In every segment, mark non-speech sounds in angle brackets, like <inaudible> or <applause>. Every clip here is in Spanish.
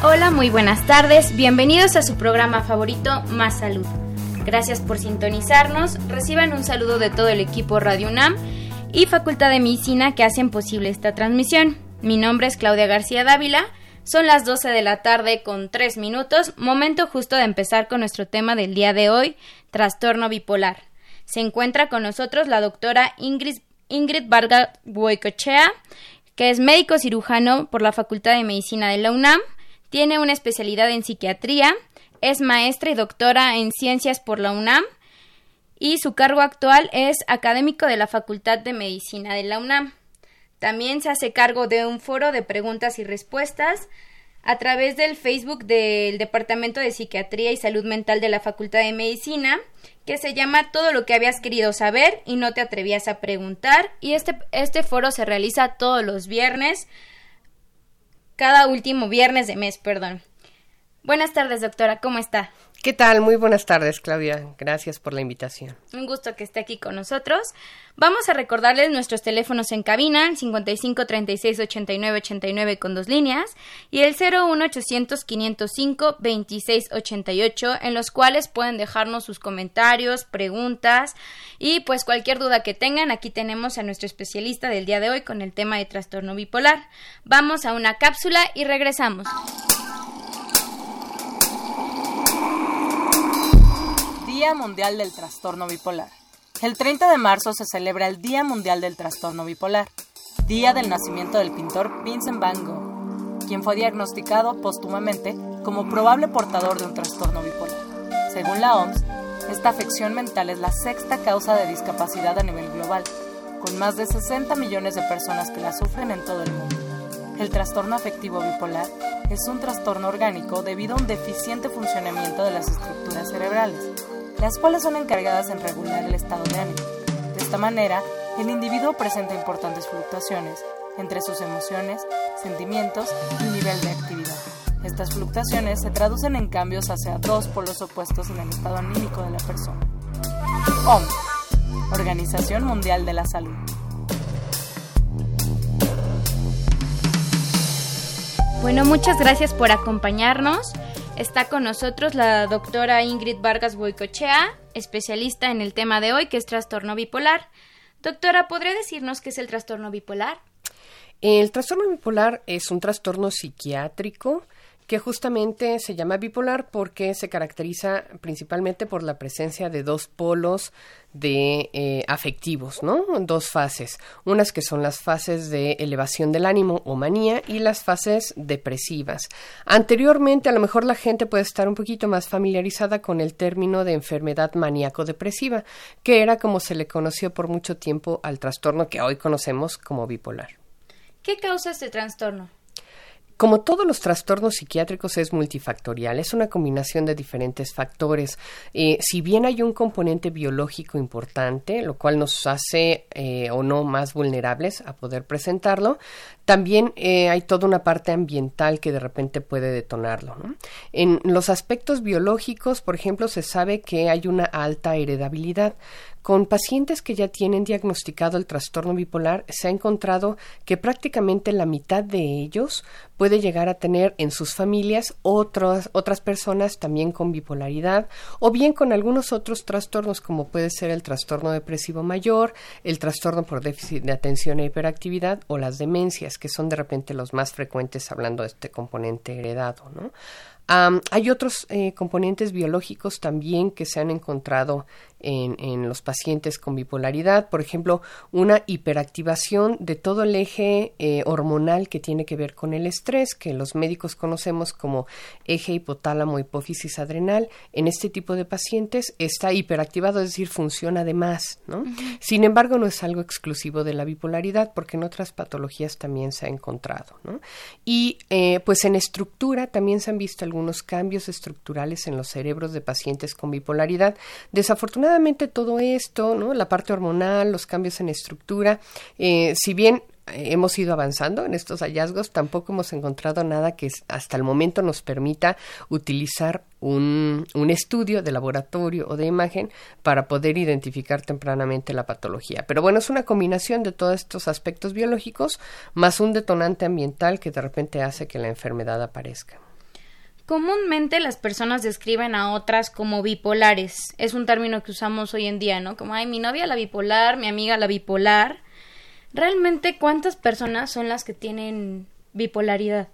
Hola, muy buenas tardes. Bienvenidos a su programa favorito, Más Salud. Gracias por sintonizarnos. Reciban un saludo de todo el equipo Radio UNAM y Facultad de Medicina que hacen posible esta transmisión. Mi nombre es Claudia García Dávila. Son las 12 de la tarde con 3 minutos, momento justo de empezar con nuestro tema del día de hoy, trastorno bipolar. Se encuentra con nosotros la doctora Ingrid, Ingrid Vargas Buecochea, que es médico cirujano por la Facultad de Medicina de la UNAM tiene una especialidad en psiquiatría, es maestra y doctora en ciencias por la UNAM y su cargo actual es académico de la Facultad de Medicina de la UNAM. También se hace cargo de un foro de preguntas y respuestas a través del Facebook del Departamento de Psiquiatría y Salud Mental de la Facultad de Medicina, que se llama Todo lo que habías querido saber y no te atrevías a preguntar. Y este, este foro se realiza todos los viernes cada último viernes de mes, perdón. Buenas tardes, doctora, ¿cómo está? ¿Qué tal? Muy buenas tardes, Claudia. Gracias por la invitación. Un gusto que esté aquí con nosotros. Vamos a recordarles nuestros teléfonos en cabina, el 55 36 89 89 con dos líneas y el 01 800 505 26 88 en los cuales pueden dejarnos sus comentarios, preguntas y pues cualquier duda que tengan, aquí tenemos a nuestro especialista del día de hoy con el tema de trastorno bipolar. Vamos a una cápsula y regresamos. Día Mundial del Trastorno Bipolar. El 30 de marzo se celebra el Día Mundial del Trastorno Bipolar, día del nacimiento del pintor Vincent Van Gogh, quien fue diagnosticado póstumamente como probable portador de un trastorno bipolar. Según la OMS, esta afección mental es la sexta causa de discapacidad a nivel global, con más de 60 millones de personas que la sufren en todo el mundo. El trastorno afectivo bipolar es un trastorno orgánico debido a un deficiente funcionamiento de las estructuras cerebrales, las cuales son encargadas en regular el estado de ánimo. De esta manera, el individuo presenta importantes fluctuaciones entre sus emociones, sentimientos y nivel de actividad. Estas fluctuaciones se traducen en cambios hacia dos polos opuestos en el estado anímico de la persona. OMS, Organización Mundial de la Salud. Bueno, muchas gracias por acompañarnos. Está con nosotros la doctora Ingrid Vargas Boicochea, especialista en el tema de hoy, que es trastorno bipolar. Doctora, ¿podría decirnos qué es el trastorno bipolar? El trastorno bipolar es un trastorno psiquiátrico que justamente se llama bipolar porque se caracteriza principalmente por la presencia de dos polos de eh, afectivos, ¿no? Dos fases, unas que son las fases de elevación del ánimo o manía y las fases depresivas. Anteriormente, a lo mejor la gente puede estar un poquito más familiarizada con el término de enfermedad maníaco-depresiva, que era como se le conoció por mucho tiempo al trastorno que hoy conocemos como bipolar. ¿Qué causa este trastorno? Como todos los trastornos psiquiátricos es multifactorial, es una combinación de diferentes factores. Eh, si bien hay un componente biológico importante, lo cual nos hace eh, o no más vulnerables a poder presentarlo, también eh, hay toda una parte ambiental que de repente puede detonarlo. En los aspectos biológicos, por ejemplo, se sabe que hay una alta heredabilidad con pacientes que ya tienen diagnosticado el trastorno bipolar, se ha encontrado que prácticamente la mitad de ellos puede llegar a tener en sus familias otras, otras personas también con bipolaridad o bien con algunos otros trastornos como puede ser el trastorno depresivo mayor, el trastorno por déficit de atención e hiperactividad o las demencias, que son de repente los más frecuentes hablando de este componente heredado. ¿no? Hay otros eh, componentes biológicos también que se han encontrado en, los pacientes con bipolaridad, por ejemplo, una hiperactivación de todo el eje eh, hormonal que tiene que ver con el estrés, que los médicos conocemos como eje hipotálamo hipófisis adrenal. En este tipo de pacientes está hiperactivado, es decir, funciona de más. ¿no? Sin embargo, no es algo exclusivo de la bipolaridad, porque en otras patologías también se ha encontrado. ¿no? Y eh, pues en estructura también se han visto algunos cambios estructurales en los cerebros de pacientes con bipolaridad. Desafortunadamente, todo esto, ¿no? La parte hormonal, los cambios en estructura, eh, si bien hemos ido avanzando en estos hallazgos, tampoco hemos encontrado nada que hasta el momento nos permita utilizar un, un, estudio de laboratorio o de imagen para poder identificar tempranamente la patología. Pero bueno, es una combinación de todos estos aspectos biológicos más un detonante ambiental que de repente hace que la enfermedad aparezca. Comúnmente las personas describen a otras como bipolares. Es un término que usamos hoy en día, ¿no? Como, ay, mi novia la bipolar, mi amiga la bipolar. Realmente, ¿cuántas personas son las que tienen bipolaridad?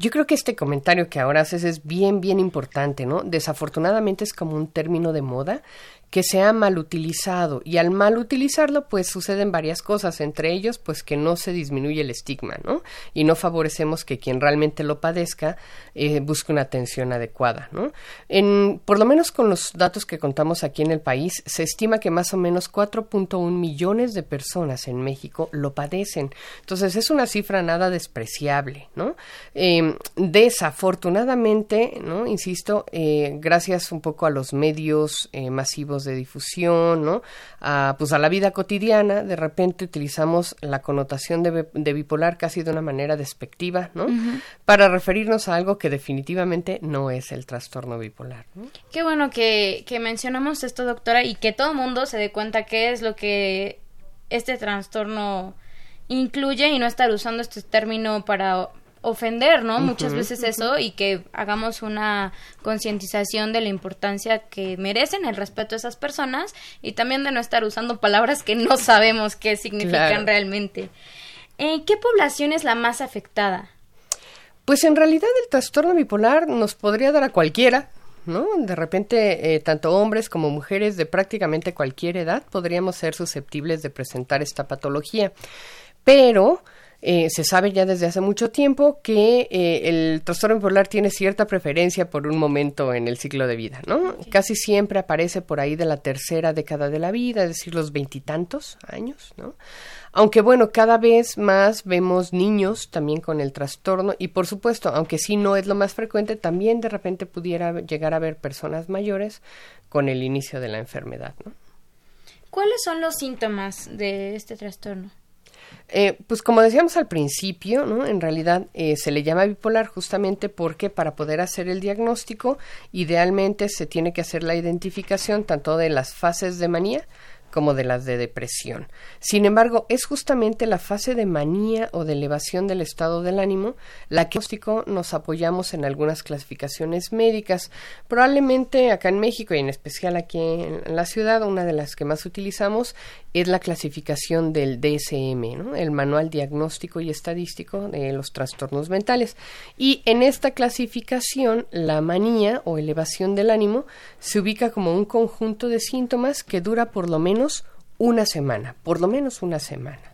Yo creo que este comentario que ahora haces es bien, bien importante, ¿no? Desafortunadamente es como un término de moda que se ha mal utilizado y al mal utilizarlo pues suceden varias cosas, entre ellos pues que no se disminuye el estigma, ¿no? Y no favorecemos que quien realmente lo padezca eh, busque una atención adecuada, ¿no? En, por lo menos con los datos que contamos aquí en el país, se estima que más o menos 4.1 millones de personas en México lo padecen. Entonces es una cifra nada despreciable, ¿no? Em, desafortunadamente, ¿no? Insisto, eh, gracias un poco a los medios eh, de difusión, ¿no? A, pues a la vida cotidiana, de repente utilizamos la connotación de, bipolar casi de una manera despectiva, ¿no? Para referirnos a algo que definitivamente no es el trastorno bipolar. Qué bueno que, que mencionamos esto, doctora, y que todo mundo se dé cuenta qué es lo que este trastorno incluye y no estar usando este término para ofender, ¿no? Muchas veces eso y que hagamos una concientización de la importancia que merecen el respeto a esas personas y también de no estar usando palabras que no sabemos qué significan realmente. Eh, ¿Qué población es la más afectada? Pues en realidad el trastorno bipolar nos podría dar a cualquiera, ¿no? De repente, eh, tanto hombres como mujeres de prácticamente cualquier edad podríamos ser susceptibles de presentar esta patología. Pero eh, se sabe ya desde hace mucho tiempo que eh, el trastorno bipolar tiene cierta preferencia por un momento en el ciclo de vida, ¿no? Casi siempre aparece por ahí de la tercera década de la vida, es decir, los veintitantos años, ¿no? Aunque bueno, cada vez más vemos niños también con el trastorno y por supuesto, aunque sí no es lo más frecuente, también de repente pudiera llegar a ver personas mayores con el inicio de la enfermedad, ¿no? ¿Cuáles son los síntomas de este trastorno? Eh, pues como decíamos al principio, ¿no? en realidad eh, se le llama bipolar justamente porque para poder hacer el diagnóstico, idealmente se tiene que hacer la identificación tanto de las fases de manía como de las de depresión. Sin embargo, es justamente la fase de manía o de elevación del estado del ánimo la que nos apoyamos en algunas clasificaciones médicas. Probablemente acá en México y en especial aquí en la ciudad, una de las que más utilizamos es la clasificación del DSM, el Manual Diagnóstico y Estadístico de los Trastornos Mentales. Y en esta clasificación, la manía o elevación del ánimo se ubica como un conjunto de síntomas que dura por lo menos una semana, por lo menos una semana.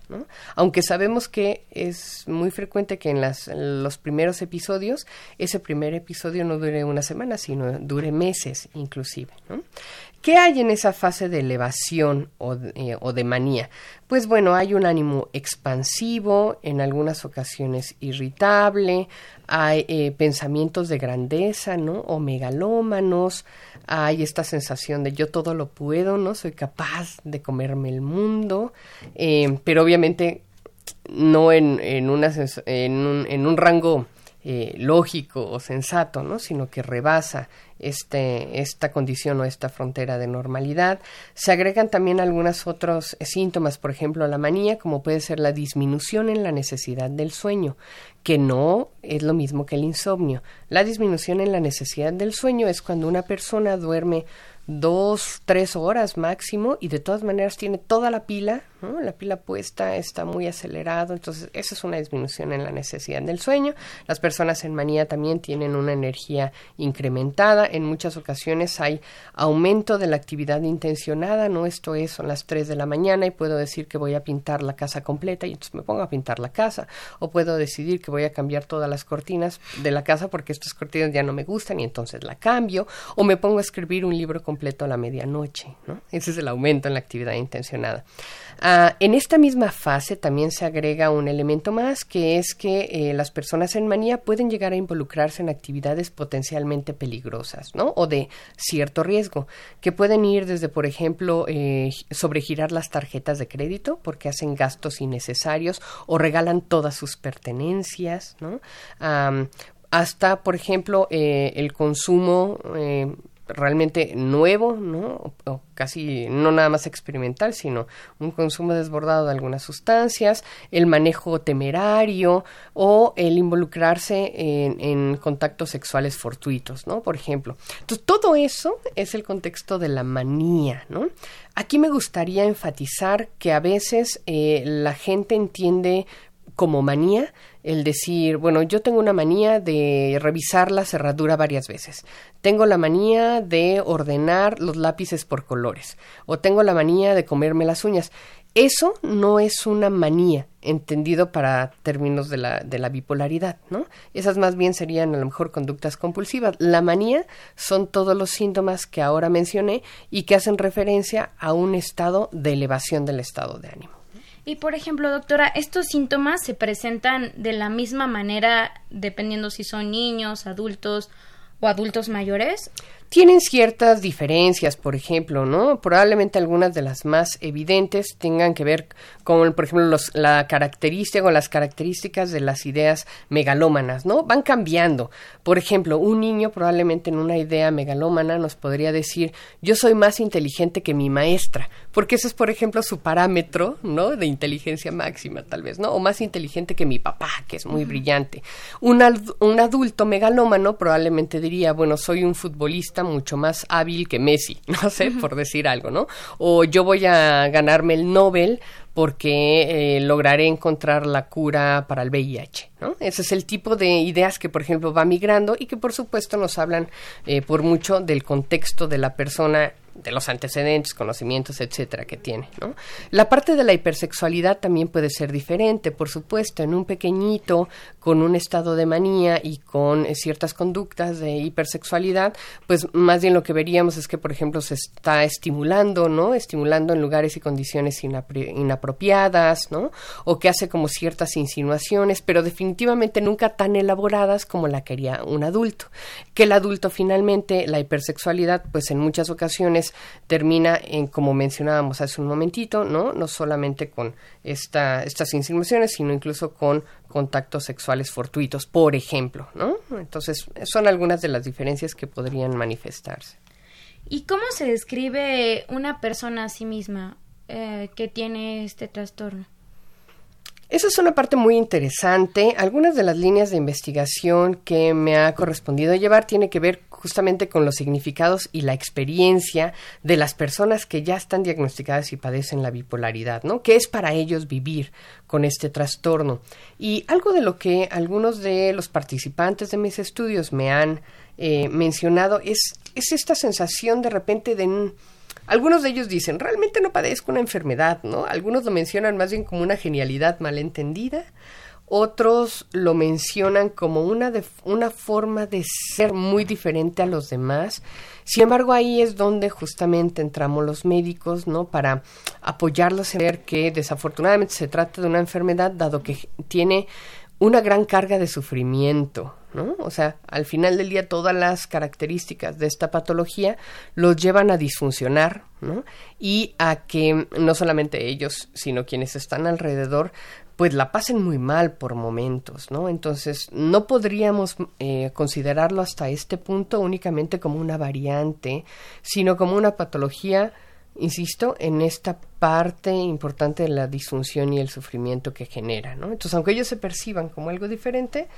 Aunque sabemos que es muy frecuente que en, los primeros episodios ese primer episodio no dure una semana, sino dure meses inclusive. ¿Qué hay en esa fase de elevación o de, eh, o de, manía? Pues bueno, hay un ánimo expansivo, en algunas ocasiones irritable, hay eh, pensamientos de grandeza, ¿no? O megalómanos, hay esta sensación de yo todo lo puedo, ¿no? Soy capaz de comerme el mundo, eh, pero obviamente no en, en, una, en, un, en un rango eh, lógico o sensato, ¿no? sino que rebasa este, esta condición o esta frontera de normalidad. Se agregan también algunos otros síntomas, por ejemplo, la manía, como puede ser la disminución en la necesidad del sueño, que no es lo mismo que el insomnio. La disminución en la necesidad del sueño es cuando una persona duerme dos, tres horas máximo y de todas maneras tiene toda la pila, la pila puesta, está muy acelerado, entonces esa es una disminución en la necesidad del sueño. Las personas en manía también tienen una energía incrementada, en muchas ocasiones hay aumento de la actividad intencionada, no esto es, son las 3 de la mañana y puedo decir que voy a pintar la casa completa y entonces me pongo a pintar la casa, o puedo decidir que voy a cambiar todas las cortinas de la casa porque estas cortinas ya no me gustan y entonces la cambio, o me pongo a escribir un libro completo a la medianoche. ¿no? Ese es el aumento en la actividad intencionada. Ah, en esta misma fase también se agrega un elemento más, que es que eh, las personas en manía pueden llegar a involucrarse en actividades potencialmente peligrosas, ¿no? O de cierto riesgo, que pueden ir desde, por ejemplo, eh, sobregirar las tarjetas de crédito porque hacen gastos innecesarios o regalan todas sus pertenencias, ¿no? hasta, por ejemplo, eh, el consumo realmente nuevo, ¿no? O casi no nada más experimental, sino un consumo desbordado de algunas sustancias, el manejo temerario o el involucrarse en, contactos sexuales fortuitos, ¿no? Por ejemplo. Entonces, todo eso es el contexto de la manía, ¿no? Aquí me gustaría enfatizar que a veces eh, la gente entiende como manía el decir, bueno, yo tengo una manía de revisar la cerradura varias veces, tengo la manía de ordenar los lápices por colores, o tengo la manía de comerme las uñas. Eso no es una manía, entendido para términos de la, de la bipolaridad, ¿no? Esas más bien serían a lo mejor conductas compulsivas. La manía son todos los síntomas que ahora mencioné y que hacen referencia a un estado de elevación del estado de ánimo. Y por ejemplo, doctora, ¿estos síntomas se presentan de la misma manera dependiendo si son niños, adultos o adultos mayores? Tienen ciertas diferencias, por ejemplo, ¿no? Probablemente algunas de las más evidentes tengan que ver con, por ejemplo, los, la característica o las características de las ideas megalómanas, ¿no? Van cambiando. Por ejemplo, un niño probablemente en una idea megalómana nos podría decir, yo soy más inteligente que mi maestra, porque ese es, por ejemplo, su parámetro, ¿no? De inteligencia máxima, tal vez, ¿no? O más inteligente que mi papá, que es muy brillante. Un, un adulto megalómano probablemente diría, bueno, soy un futbolista mucho más hábil que Messi, <laughs> no sé, por decir algo, ¿no? O yo voy a ganarme el Nobel porque eh, lograré encontrar la cura para el VIH. ¿no? Ese es el tipo de ideas que, por ejemplo, va migrando y que, por supuesto, nos hablan eh, por mucho del contexto de la persona de los antecedentes, conocimientos, etcétera, que tiene. La parte de la hipersexualidad también puede ser diferente, por supuesto, en un pequeñito con un estado de manía y con eh, ciertas conductas de hipersexualidad, pues más bien lo que veríamos es que, por ejemplo, se está estimulando, ¿no? Estimulando en lugares y condiciones inapropiadas, ¿no? O que hace como ciertas insinuaciones, pero definitivamente nunca tan elaboradas como la quería un adulto. Que el adulto finalmente, la hipersexualidad, pues en muchas ocasiones termina en, como mencionábamos hace un momentito, ¿no? No solamente con esta, estas insinuaciones, sino incluso con contactos sexuales fortuitos, por ejemplo, ¿no? Entonces, son algunas de las diferencias que podrían manifestarse. ¿Y cómo se describe una persona a sí misma eh, que tiene este trastorno? Esa es una parte muy interesante. Algunas de las líneas de investigación que me ha correspondido llevar tiene que ver justamente con los significados y la experiencia de las personas que ya están diagnosticadas y padecen la bipolaridad, ¿no? ¿Qué es para ellos vivir con este trastorno? Y algo de lo que algunos de los participantes de mis estudios me han eh, mencionado es, es esta sensación de repente de... Algunos de ellos dicen, realmente no padezco una enfermedad, ¿no? Algunos lo mencionan más bien como una genialidad malentendida otros lo mencionan como una, de, una forma de ser muy diferente a los demás. Sin embargo, ahí es donde justamente entramos los médicos, ¿no? Para apoyarlos en ver que desafortunadamente se trata de una enfermedad, dado que tiene una gran carga de sufrimiento, ¿no? O sea, al final del día todas las características de esta patología los llevan a disfuncionar, ¿no? Y a que no solamente ellos, sino quienes están alrededor pues la pasen muy mal por momentos, ¿no? Entonces, no podríamos eh, considerarlo hasta este punto únicamente como una variante, sino como una patología, insisto, en esta parte importante de la disfunción y el sufrimiento que genera, ¿no? Entonces, aunque ellos se perciban como algo diferente,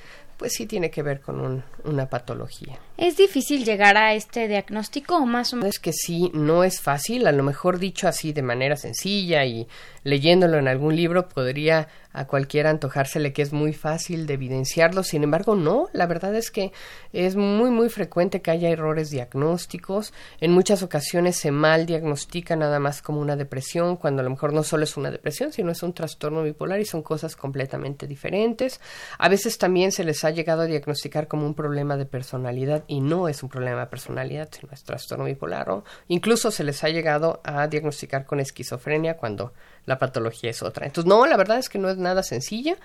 pues sí tiene que ver con una patología. ¿Es difícil llegar a este diagnóstico o más o menos? Es que sí, no es fácil, a lo mejor dicho así de manera sencilla y leyéndolo en algún libro podría a cualquiera antojársele que es muy fácil de evidenciarlo, sin embargo no, la verdad es que es muy muy frecuente que haya errores diagnósticos, en muchas ocasiones se mal diagnostica nada más como una depresión, cuando a lo mejor no solo es una depresión, sino es un trastorno bipolar y son cosas completamente diferentes. A veces también se les ha llegado a diagnosticar como un problema de personalidad y no es un problema de personalidad, sino es trastorno bipolar o incluso se les ha llegado a diagnosticar con esquizofrenia cuando la patología es otra. Entonces, no, la verdad es que no es nada sencilla,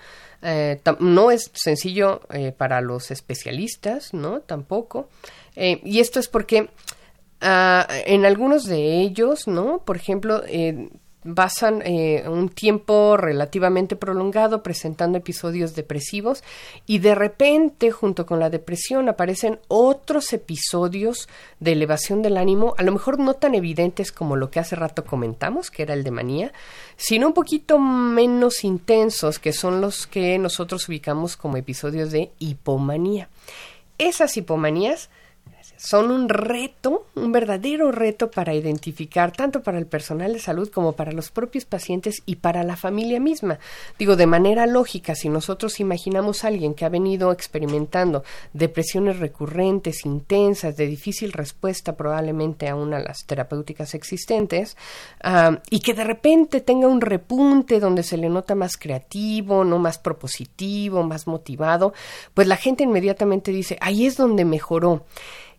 eh, no es sencillo eh, para los especialistas, ¿no? Tampoco. Eh, y esto es porque ah, en algunos de ellos, ¿no? Por ejemplo, basan eh, un tiempo relativamente prolongado presentando episodios depresivos y de repente junto con la depresión aparecen otros episodios de elevación del ánimo, a lo mejor no tan evidentes como lo que hace rato comentamos, que era el de manía, sino un poquito menos intensos, que son los que nosotros ubicamos como episodios de hipomanía. Esas hipomanías son un reto, un verdadero reto para identificar, tanto para el personal de salud como para los propios pacientes y para la familia misma. Digo, de manera lógica, si nosotros imaginamos a alguien que ha venido experimentando depresiones recurrentes, intensas, de difícil respuesta probablemente a las terapéuticas existentes, ah, y que de repente tenga un repunte donde se le nota más creativo, no más propositivo, más motivado, pues la gente inmediatamente dice, ahí es donde mejoró.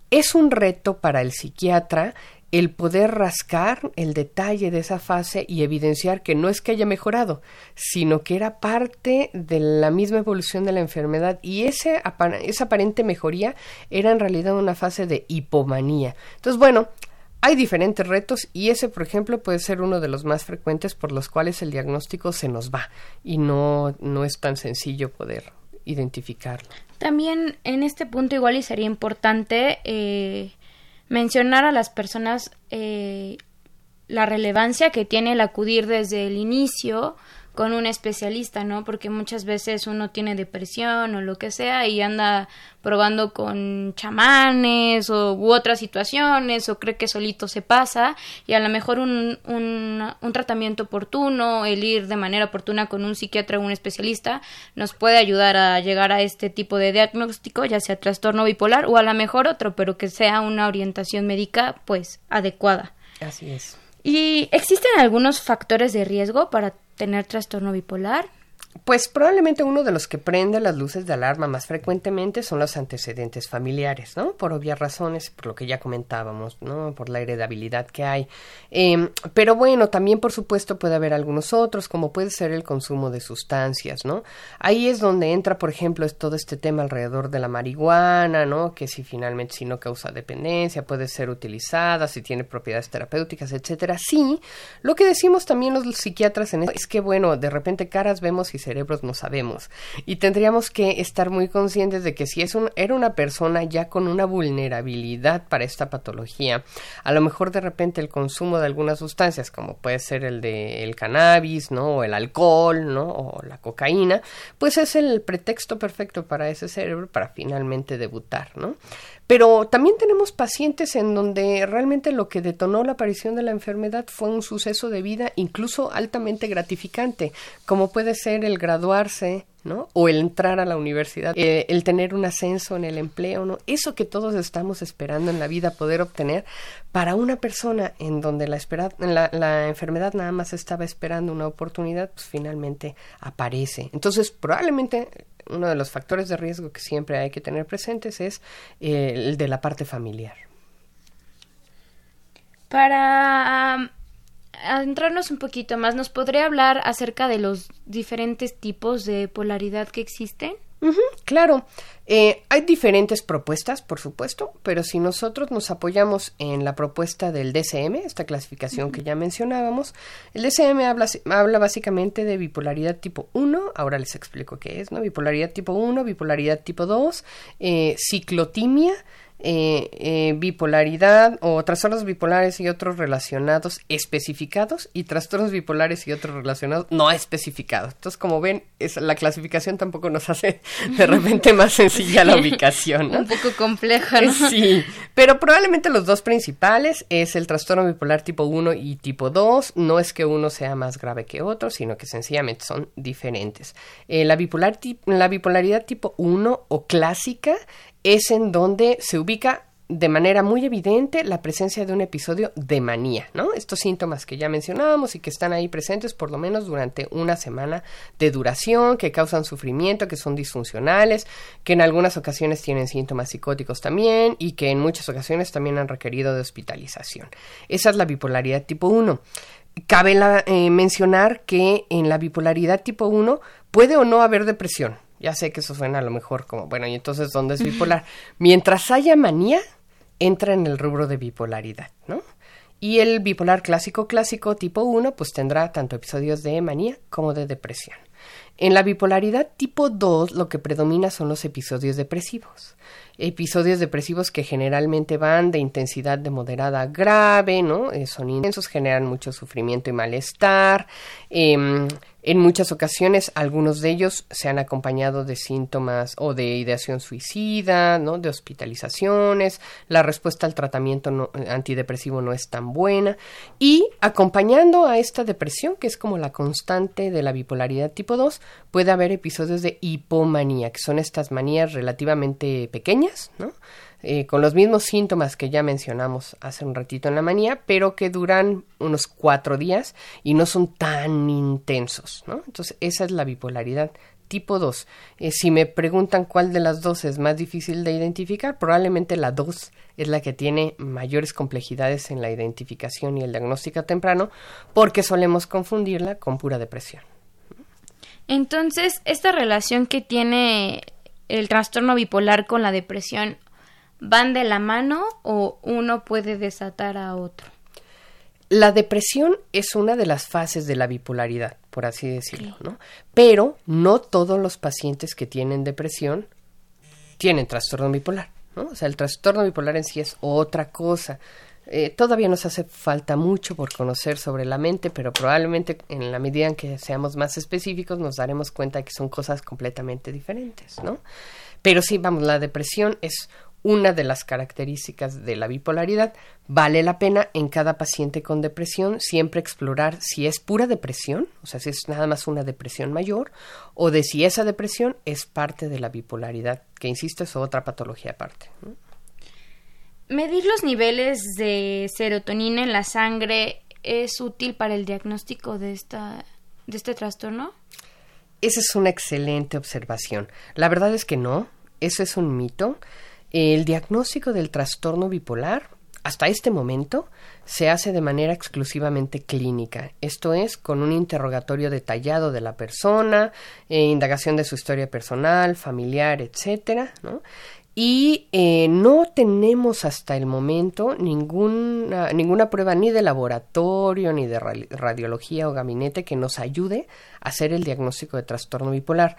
Es un reto para el psiquiatra el poder rascar el detalle de esa fase y evidenciar que no es que haya mejorado, sino que era parte de la misma evolución de la enfermedad y ese, esa aparente mejoría era en realidad una fase de hipomanía. Entonces, bueno, hay diferentes retos y ese, por ejemplo, puede ser uno de los más frecuentes por los cuales el diagnóstico se nos va y no, no es tan sencillo poder identificarlo. También en este punto igual y sería importante eh, mencionar a las personas eh, la relevancia que tiene el acudir desde el inicio con un especialista, ¿no? Porque muchas veces uno tiene depresión o lo que sea y anda probando con chamanes o u otras situaciones o cree que solito se pasa y a lo mejor un, un, un tratamiento oportuno, el ir de manera oportuna con un psiquiatra o un especialista nos puede ayudar a llegar a este tipo de diagnóstico, ya sea trastorno bipolar o a lo mejor otro, pero que sea una orientación médica pues adecuada. Así es. ¿Y existen algunos factores de riesgo para tener trastorno bipolar? Pues probablemente uno de los que prende las luces de alarma más frecuentemente son los antecedentes familiares, ¿no? Por obvias razones, por lo que ya comentábamos, ¿no? Por la heredabilidad que hay. Em, pero bueno, también por supuesto puede haber algunos otros, como puede ser el consumo de sustancias, ¿no? Ahí es donde entra, por ejemplo, todo este tema alrededor de la marihuana, ¿no? Que si finalmente si no causa dependencia, puede ser utilizada, si tiene propiedades terapéuticas, etcétera. Sí, lo que decimos también los psiquiatras en esto es que, bueno, de repente caras vemos y cerebros no sabemos. Y tendríamos que estar muy conscientes de que si es era una persona ya con una vulnerabilidad para esta patología, a lo mejor de repente el consumo de algunas sustancias, como puede ser el de el cannabis, ¿no? O el alcohol, ¿no? O la cocaína, pues es el pretexto perfecto para ese cerebro para finalmente debutar, ¿no? Pero también tenemos pacientes en donde realmente lo que detonó la aparición de la enfermedad fue un suceso de vida incluso altamente gratificante, como puede ser el graduarse, ¿no? O el entrar a la universidad, eh, el tener un ascenso en el empleo, ¿no? Eso que todos estamos esperando en la vida poder obtener para una persona en donde la, la, la enfermedad nada más estaba esperando una oportunidad, pues finalmente aparece. Entonces, probablemente uno de los factores de riesgo que siempre hay que tener presentes es eh, el de la parte familiar. Para adentrarnos un poquito más, ¿nos podría hablar acerca de los diferentes tipos de polaridad que existen? Claro. Eh, hay diferentes propuestas, por supuesto, pero si nosotros nos apoyamos en la propuesta del DSM, esta clasificación que ya mencionábamos, el DSM habla, habla básicamente de bipolaridad tipo 1, ahora les explico qué es, ¿no? Bipolaridad tipo 1, bipolaridad tipo 2, eh, ciclotimia, eh, eh, bipolaridad o trastornos bipolares y otros relacionados especificados y trastornos bipolares y otros relacionados no especificados. Entonces, como ven, es, la clasificación tampoco nos hace de repente más sencilla la ubicación. Un poco compleja, ¿no? Sí, pero probablemente los dos principales es el trastorno bipolar tipo 1 y tipo 2. No es que uno sea más grave que otro, sino que sencillamente son diferentes. Eh, la, bipolar, la bipolaridad tipo 1 o clásica es en donde se ubica de manera muy evidente la presencia de un episodio de manía, ¿no? Estos síntomas que ya mencionábamos y que están ahí presentes por lo menos durante una semana de duración, que causan sufrimiento, que son disfuncionales, que en algunas ocasiones tienen síntomas psicóticos también y que en muchas ocasiones también han requerido de hospitalización. Esa es la bipolaridad tipo 1. Cabe eh, mencionar que en la bipolaridad tipo 1 puede o no haber depresión, ya sé que eso suena a lo mejor como, bueno, y entonces, ¿dónde es bipolar? Mientras haya manía, entra en el rubro de bipolaridad, ¿no? Y el bipolar clásico clásico tipo 1, pues tendrá tanto episodios de manía como de depresión. En la bipolaridad tipo 2 lo que predomina son los episodios depresivos. Episodios depresivos que generalmente van de intensidad de moderada a grave, ¿no? Eh, son intensos, generan mucho sufrimiento y malestar. Eh, en muchas ocasiones, algunos de ellos se han acompañado de síntomas o de ideación suicida, ¿no? de hospitalizaciones, la respuesta al tratamiento antidepresivo no es tan buena y acompañando a esta depresión, que es como la constante de la bipolaridad tipo 2, puede haber episodios de hipomanía, que son estas manías relativamente pequeñas, Eh, con los mismos síntomas que ya mencionamos hace un ratito en la manía, pero que duran unos cuatro días y no son tan intensos. Entonces, esa es la bipolaridad tipo 2. Eh, si me preguntan cuál de las dos es más difícil de identificar, probablemente la 2 es la que tiene mayores complejidades en la identificación y el diagnóstico temprano, porque solemos confundirla con pura depresión. Entonces, esta relación que tiene el trastorno bipolar con la depresión van de la mano o uno puede desatar a otro? La depresión es una de las fases de la bipolaridad, por así decirlo, ¿no? Pero no todos los pacientes que tienen depresión tienen trastorno bipolar, ¿no? O sea, el trastorno bipolar en sí es otra cosa. Eh, todavía nos hace falta mucho por conocer sobre la mente, pero probablemente en la medida en que seamos más específicos nos daremos cuenta de que son cosas completamente diferentes, ¿no? Pero sí, vamos, la depresión es una de las características de la bipolaridad. Vale la pena en cada paciente con depresión siempre explorar si es pura depresión, o sea, si es nada más una depresión mayor, o de si esa depresión es parte de la bipolaridad, que insisto es otra patología aparte. ¿Medir los niveles de serotonina en la sangre es útil para el diagnóstico de, esta, de este trastorno? Esa es una excelente observación. La verdad es que no, eso es un mito. El diagnóstico del trastorno bipolar hasta este momento se hace de manera exclusivamente clínica, esto es, con un interrogatorio detallado de la persona, eh, indagación de su historia personal, familiar, etcétera, ¿no? Y eh, no tenemos hasta el momento ninguna, ninguna prueba ni de laboratorio, ni de radiología o gabinete que nos ayude a hacer el diagnóstico de trastorno bipolar.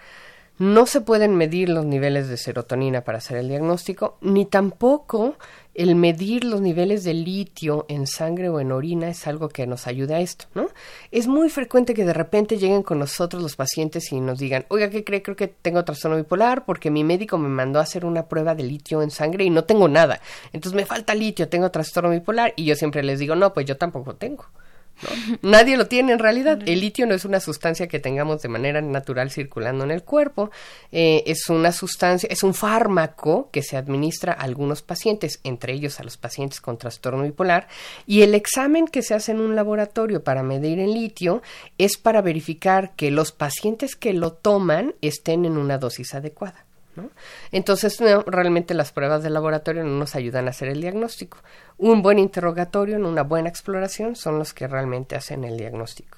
No se pueden medir los niveles de serotonina para hacer el diagnóstico, ni tampoco el medir los niveles de litio en sangre o en orina es algo que nos ayude a esto, ¿no? Es muy frecuente que de repente lleguen con nosotros los pacientes y nos digan, oiga, ¿qué cree? Creo que tengo trastorno bipolar porque mi médico me mandó a hacer una prueba de litio en sangre y no tengo nada. Entonces me falta litio, tengo trastorno bipolar y yo siempre les digo, no, pues yo tampoco tengo. Nadie lo tiene en realidad. El litio no es una sustancia que tengamos de manera natural circulando en el cuerpo. Eh, es una sustancia, es un fármaco que se administra a algunos pacientes, entre ellos a los pacientes con trastorno bipolar. Y el examen que se hace en un laboratorio para medir el litio es para verificar que los pacientes que lo toman estén en una dosis adecuada. Entonces, realmente las pruebas de laboratorio no nos ayudan a hacer el diagnóstico. Un buen interrogatorio, una buena exploración son los que realmente hacen el diagnóstico.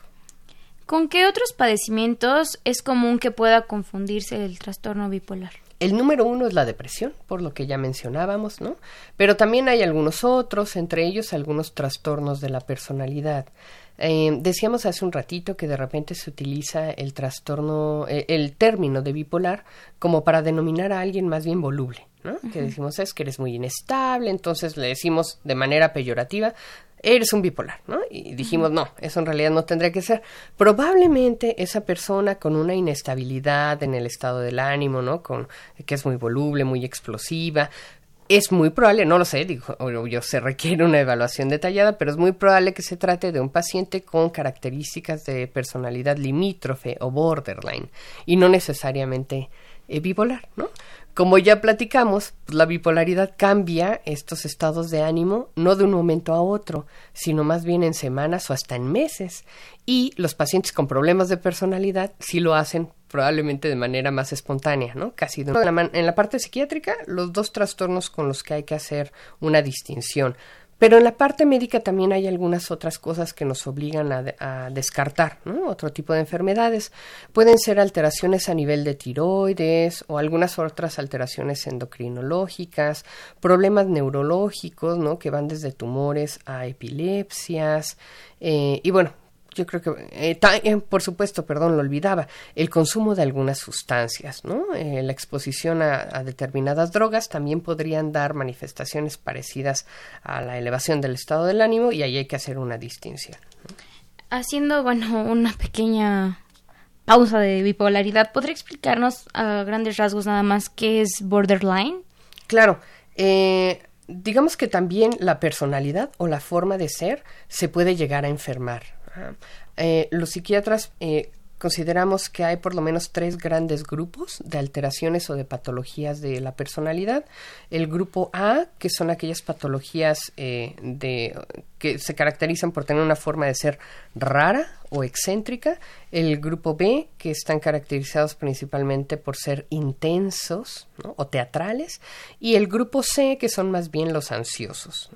¿Con qué otros padecimientos es común que pueda confundirse el trastorno bipolar? El número uno es la depresión, por lo que ya mencionábamos, ¿no? Pero también hay algunos otros, entre ellos algunos trastornos de la personalidad. Eh, decíamos hace un ratito que de repente se utiliza el trastorno, eh, el término de bipolar como para denominar a alguien más bien voluble, ¿no? Que decimos es que eres muy inestable, entonces le decimos de manera peyorativa, eres un bipolar, ¿no? Y dijimos, no, eso en realidad no tendría que ser. Probablemente esa persona con una inestabilidad en el estado del ánimo, ¿no? Con, que es muy voluble, muy explosiva, es muy probable, no lo sé, digo, yo se requiere una evaluación detallada, pero es muy probable que se trate de un paciente con características de personalidad limítrofe o borderline y no necesariamente eh, bipolar, ¿no? Como ya platicamos, pues, la bipolaridad cambia estos estados de ánimo no de un momento a otro, sino más bien en semanas o hasta en meses. Y los pacientes con problemas de personalidad sí lo hacen probablemente de manera más espontánea, ¿no? Casi de en la parte psiquiátrica, los dos trastornos con los que hay que hacer una distinción. Pero en la parte médica también hay algunas otras cosas que nos obligan a, descartar. Otro tipo de enfermedades. Pueden ser alteraciones a nivel de tiroides o algunas otras alteraciones endocrinológicas, problemas neurológicos, ¿no? Que van desde tumores a epilepsias. Eh, y bueno, yo creo que, eh, eh, por supuesto, perdón, lo olvidaba, el consumo de algunas sustancias, ¿no? Eh, la exposición a, determinadas drogas también podrían dar manifestaciones parecidas a la elevación del estado del ánimo y ahí hay que hacer una distinción. Haciendo, bueno, una pequeña pausa de bipolaridad, ¿podría explicarnos a grandes rasgos nada más qué es borderline? Claro, digamos que también la personalidad o la forma de ser se puede llegar a enfermar eh, los psiquiatras eh, consideramos que hay por lo menos tres grandes grupos de alteraciones o de patologías de la personalidad. El grupo A, que son aquellas patologías eh, de, que se caracterizan por tener una forma de ser rara o excéntrica. El grupo B, que están caracterizados principalmente por ser intensos o teatrales. Y el grupo C, que son más bien los ansiosos.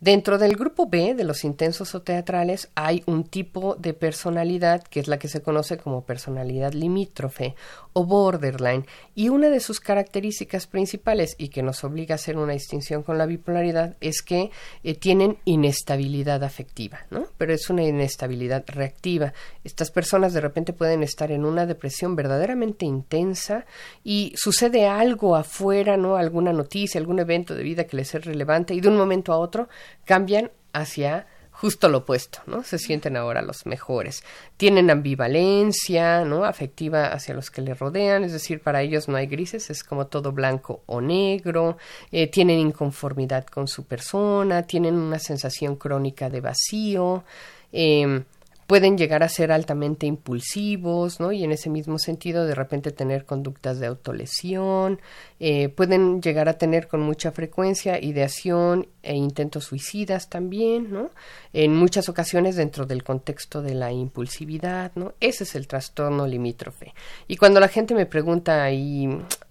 Dentro del grupo B, de los intensos o teatrales, hay un tipo de personalidad que es la que se conoce como personalidad limítrofe o borderline. Y una de sus características principales y que nos obliga a hacer una distinción con la bipolaridad es que eh, tienen inestabilidad afectiva. Pero es una inestabilidad reactiva. Estas personas de repente pueden estar en una depresión verdaderamente intensa y sucede algo afuera, ¿no? Alguna noticia, algún evento de vida que les es relevante y de un momento a otro cambian hacia justo lo opuesto, ¿no? Se sienten ahora los mejores. Tienen ambivalencia, ¿no? Afectiva hacia los que les rodean, es decir, para ellos no hay grises, es como todo blanco o negro. Eh, tienen inconformidad con su persona, tienen una sensación crónica de vacío. Eh, pueden llegar a ser altamente impulsivos, ¿no? Y en ese mismo sentido, de repente tener conductas de autolesión, eh, pueden llegar a tener con mucha frecuencia ideación e intentos suicidas también, ¿no? En muchas ocasiones dentro del contexto de la impulsividad, ¿no? Ese es el trastorno limítrofe. Y cuando la gente me pregunta, ¿y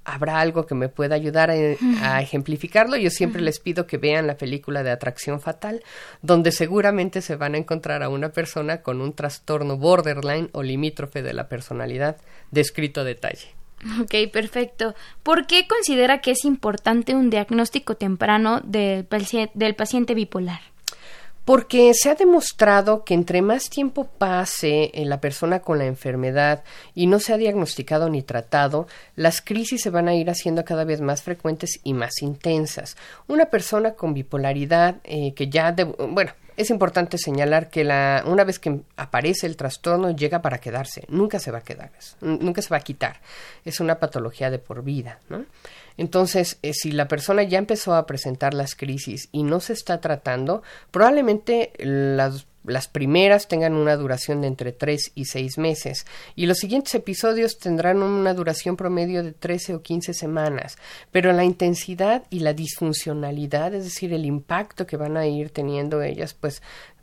habrá algo que me pueda ayudar a, ejemplificarlo? Yo siempre les pido que vean la película de Atracción Fatal, donde seguramente se van a encontrar a una persona con un trastorno borderline o limítrofe de la personalidad descrito a detalle. Ok, perfecto. ¿Por qué considera que es importante un diagnóstico temprano del, paciente bipolar? Porque se ha demostrado que entre más tiempo pase en la persona con la enfermedad y no se ha diagnosticado ni tratado, las crisis se van a ir haciendo cada vez más frecuentes y más intensas. Una persona con bipolaridad eh, que ya, bueno, es importante señalar que la, una vez que aparece el trastorno llega para quedarse, nunca se va a quedar, nunca se va a quitar. Es una patología de por vida, ¿no? Entonces, eh, si la persona ya empezó a presentar las crisis y no se está tratando, probablemente las las primeras tengan una duración de entre 3 y 6 meses y los siguientes episodios tendrán una duración promedio de 13 o 15 semanas, pero la intensidad y la disfuncionalidad, es decir, el impacto que van a ir teniendo ellas, pues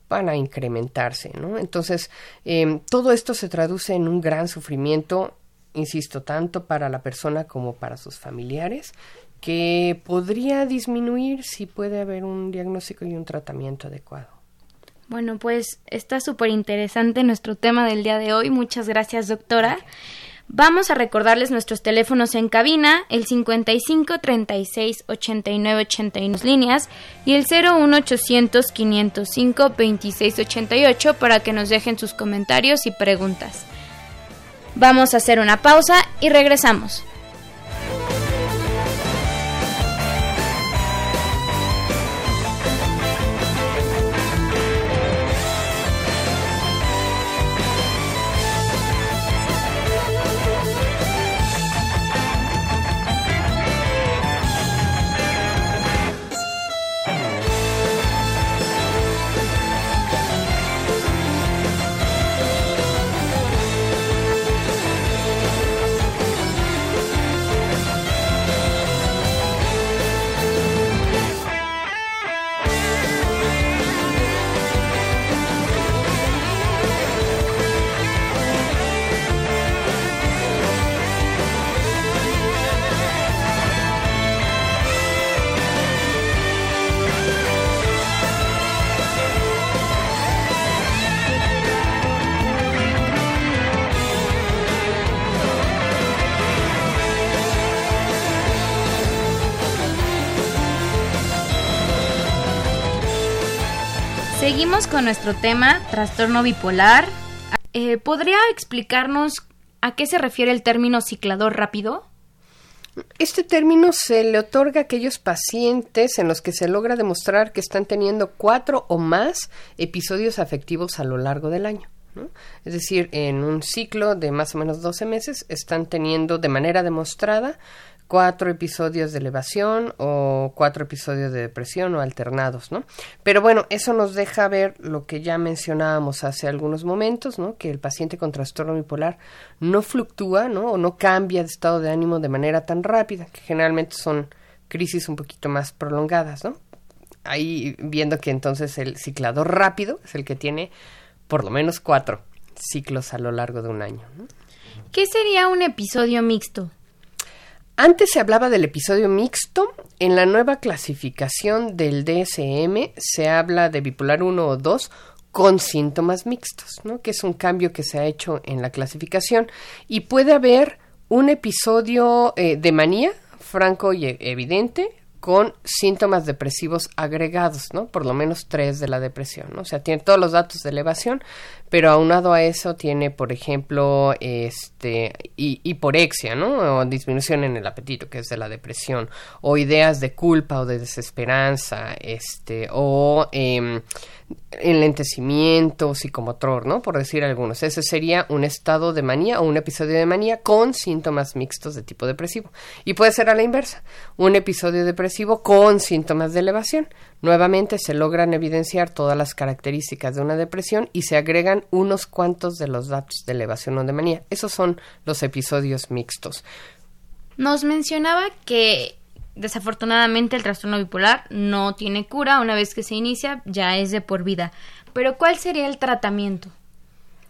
van a incrementarse, ¿no? Entonces, em, todo esto se traduce en un gran sufrimiento, insisto, tanto para la persona como para sus familiares, que podría disminuir si puede haber un diagnóstico y un tratamiento adecuado. Bueno, pues está súper interesante nuestro tema del día de hoy. Muchas gracias, doctora. Vamos a recordarles nuestros teléfonos en cabina, el 55 36 89 81 líneas y el 01 800 505 26 88 para que nos dejen sus comentarios y preguntas. Vamos a hacer una pausa y regresamos. Seguimos con nuestro tema, trastorno bipolar. Eh, ¿Podría explicarnos a qué se refiere el término ciclador rápido? Este término se le otorga a aquellos pacientes en los que se logra demostrar que están teniendo cuatro o más episodios afectivos a lo largo del año. Es decir, en un ciclo de más o menos 12 meses están teniendo de manera demostrada cuatro episodios de elevación o cuatro episodios de depresión o alternados, ¿no? Pero bueno, eso nos deja ver lo que ya mencionábamos hace algunos momentos, ¿no? Que el paciente con trastorno bipolar no fluctúa, ¿no? O no cambia de estado de ánimo de manera tan rápida, que generalmente son crisis un poquito más prolongadas, ¿no? Ahí viendo que entonces el ciclador rápido es el que tiene por lo menos cuatro ciclos a lo largo de un año. ¿no? ¿Qué sería un episodio mixto? Antes se hablaba del episodio mixto. En la nueva clasificación del DSM se habla de bipolar 1 o 2 con síntomas mixtos, ¿no? que es un cambio que se ha hecho en la clasificación. Y puede haber un episodio eh, de manía franco y e-, evidente, con síntomas depresivos agregados, ¿no? Por lo menos tres de la depresión, ¿no? O sea, tiene todos los datos de elevación, pero aunado a eso tiene, por ejemplo, este, hiporexia, ¿no? O disminución en el apetito, que es de la depresión, o ideas de culpa o de desesperanza, este, o eh, enlentecimiento psicomotor, ¿no? Por decir algunos. Ese sería un estado de manía o un episodio de manía con síntomas mixtos de tipo depresivo. Y puede ser a la inversa, un episodio depresivo con síntomas de elevación. Nuevamente se logran evidenciar todas las características de una depresión y se agregan unos cuantos de los datos de elevación o de manía. Esos son los episodios mixtos. Nos mencionaba que desafortunadamente el trastorno bipolar no tiene cura, una vez que se inicia ya es de por vida. Pero ¿cuál sería el tratamiento?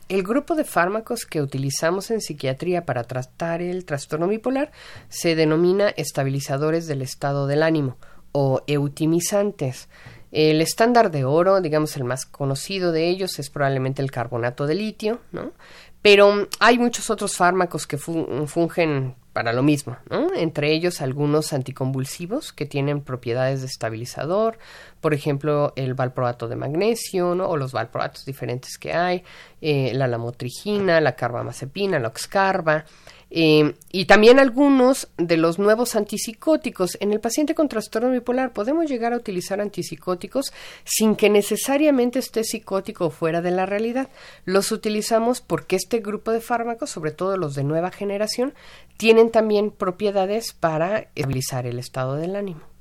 El grupo de fármacos que utilizamos en psiquiatría para tratar el trastorno bipolar se denomina estabilizadores del estado del ánimo o eutimizantes. El estándar de oro, digamos el más conocido de ellos, es probablemente el carbonato de litio, ¿no? Pero hay muchos otros fármacos que fungen para lo mismo, ¿no? Entre ellos algunos anticonvulsivos que tienen propiedades de estabilizador, por ejemplo, el valproato de magnesio. O los valproatos diferentes que hay, eh, la lamotrigina, la carbamazepina, la oxcarba, eh, y también algunos de los nuevos antipsicóticos. En el paciente con trastorno bipolar podemos llegar a utilizar antipsicóticos sin que necesariamente esté psicótico fuera de la realidad. Los utilizamos porque este grupo de fármacos, sobre todo los de nueva generación, tienen también propiedades para estabilizar el estado del ánimo.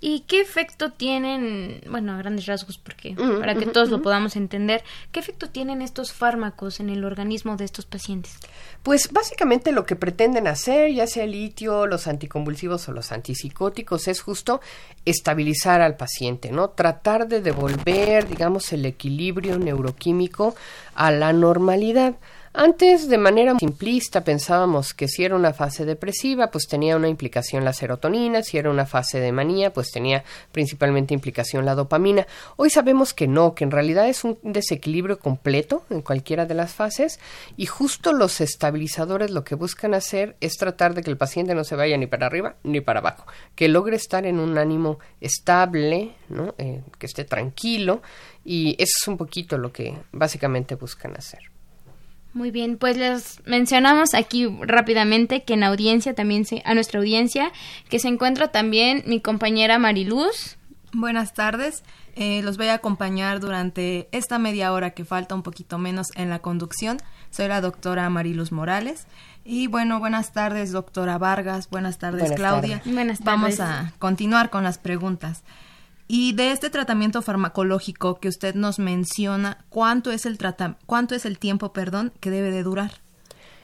¿Y qué efecto tienen, bueno, a grandes rasgos, porque para que todos lo podamos entender, qué efecto tienen estos fármacos en el organismo de estos pacientes? Pues básicamente lo que pretenden hacer, ya sea el litio, los anticonvulsivos o los antipsicóticos, es justo estabilizar al paciente, ¿no? Tratar de devolver, digamos, el equilibrio neuroquímico a la normalidad. Antes, de manera simplista, pensábamos que si era una fase depresiva, pues tenía una implicación la serotonina, si era una fase de manía, pues tenía principalmente implicación la dopamina. Hoy sabemos que no, que en realidad es un desequilibrio completo en cualquiera de las fases y justo los estabilizadores lo que buscan hacer es tratar de que el paciente no se vaya ni para arriba ni para abajo, que logre estar en un ánimo estable, ¿no? Eh, que esté tranquilo y eso es un poquito lo que básicamente buscan hacer. Muy bien, pues les mencionamos aquí rápidamente que en audiencia también se, a nuestra audiencia que se encuentra también mi compañera Mariluz. Buenas tardes, eh, los voy a acompañar durante esta media hora que falta un poquito menos en la conducción. Soy la doctora Mariluz Morales y bueno, buenas tardes doctora Vargas, buenas tardes Claudia. Buenas tardes. Vamos a continuar con las preguntas. Y de este tratamiento farmacológico que usted nos menciona, ¿cuánto es el, cuánto es el tiempo perdón, que debe de durar?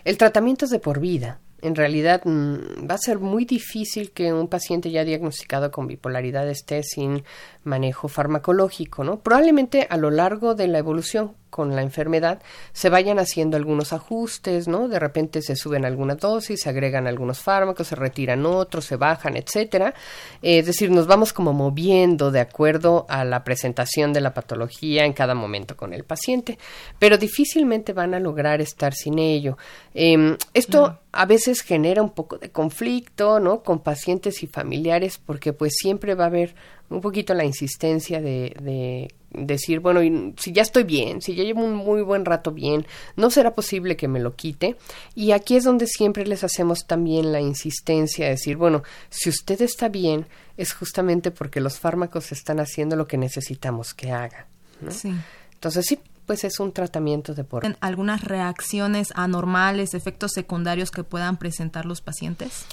El tratamiento es de por vida. En realidad mm, va a ser muy difícil que un paciente ya diagnosticado con bipolaridad esté sin manejo farmacológico, ¿no? Probablemente a lo largo de la evolución con la enfermedad se vayan haciendo algunos ajustes, ¿no? De repente se suben algunas dosis, se agregan algunos fármacos, se retiran otros, se bajan, etcétera. es decir, nos vamos como moviendo de acuerdo a la presentación de la patología en cada momento con el paciente, pero difícilmente van a lograr estar sin ello. Em, esto a veces genera un poco de conflicto, ¿no? Con pacientes y familiares, porque pues siempre va a haber un poquito la insistencia de, de decir, bueno, si ya estoy bien, si ya llevo un muy buen rato bien, no será posible que me lo quite. Y aquí es donde siempre les hacemos también la insistencia de decir, bueno, si usted está bien, es justamente porque los fármacos están haciendo lo que necesitamos que haga. Sí. Entonces sí, pues es un tratamiento de por. ¿Algunas reacciones anormales, efectos secundarios que puedan presentar los pacientes?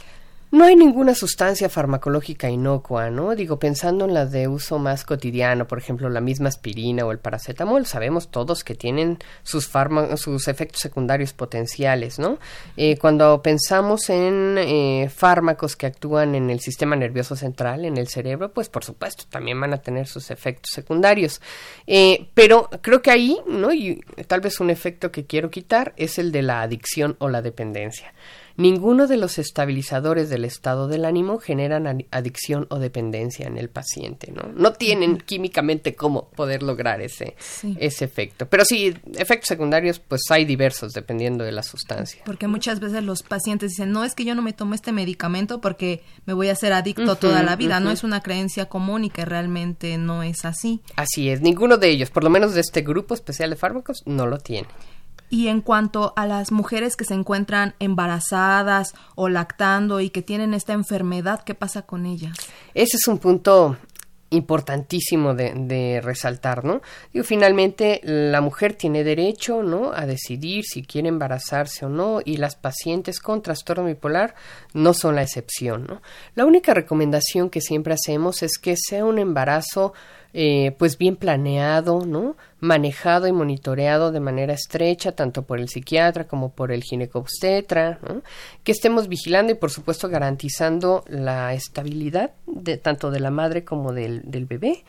No hay ninguna sustancia farmacológica inocua, ¿no? Digo, pensando en las de uso más cotidiano, por ejemplo, la misma aspirina o el paracetamol, sabemos todos que tienen sus, efectos secundarios potenciales, ¿no? Eh, cuando pensamos en eh, fármacos que actúan en el sistema nervioso central, en el cerebro, pues por supuesto también van a tener sus efectos secundarios. Eh, pero creo que ahí, ¿no? Y tal vez un efecto que quiero quitar es el de la adicción o la dependencia. Ninguno de los estabilizadores del estado del ánimo generan adicción o dependencia en el paciente, ¿no? No tienen químicamente cómo poder lograr ese, ese efecto. Pero sí, efectos secundarios, pues hay diversos dependiendo de la sustancia. Porque muchas veces los pacientes dicen, no es que yo no me tomo este medicamento porque me voy a hacer adicto toda la vida. No es una creencia común y que realmente no es así. Así es, ninguno de ellos, por lo menos de este grupo especial de fármacos, no lo tiene. Y en cuanto a las mujeres que se encuentran embarazadas o lactando y que tienen esta enfermedad, ¿qué pasa con ellas? Ese es un punto importantísimo de, resaltar, ¿no? Digo, finalmente la mujer tiene derecho, ¿no? A decidir si quiere embarazarse o no y las pacientes con trastorno bipolar no son la excepción, ¿no? La única recomendación que siempre hacemos es que sea un embarazo eh, pues bien planeado, ¿no? Manejado y monitoreado de manera estrecha, tanto por el psiquiatra como por el ginecobstetra, ¿no? Que estemos vigilando y, por supuesto, garantizando la estabilidad de, tanto de la madre como del, del bebé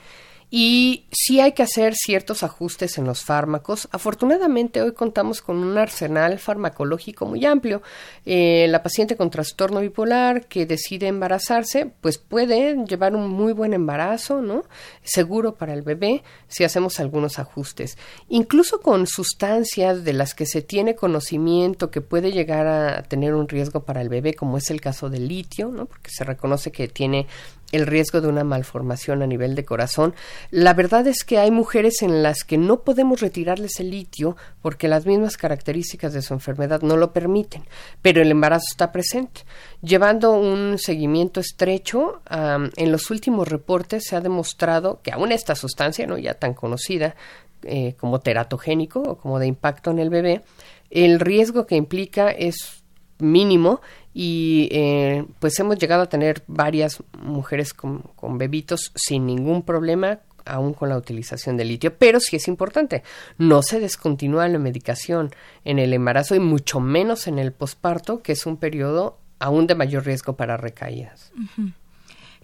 y sí hay que hacer ciertos ajustes en los fármacos. Afortunadamente hoy contamos con un arsenal farmacológico muy amplio. Eh, la paciente con trastorno bipolar que decide embarazarse, pues puede llevar un muy buen embarazo, ¿no? Seguro para el bebé si hacemos algunos ajustes. Incluso con sustancias de las que se tiene conocimiento que puede llegar a tener un riesgo para el bebé, como es el caso del litio, ¿no? Porque se reconoce que tiene el riesgo de una malformación a nivel de corazón. La verdad es que hay mujeres en las que no podemos retirarles el litio porque las mismas características de su enfermedad no lo permiten, pero el embarazo está presente. Llevando un seguimiento estrecho, en los últimos reportes se ha demostrado que aún esta sustancia, no ya tan conocida eh, como teratogénico o como de impacto en el bebé, el riesgo que implica es mínimo y eh, pues hemos llegado a tener varias mujeres con, bebitos sin ningún problema aún con la utilización de litio, pero sí es importante, no se descontinúa la medicación en el embarazo y mucho menos en el posparto, que es un periodo aún de mayor riesgo para recaídas.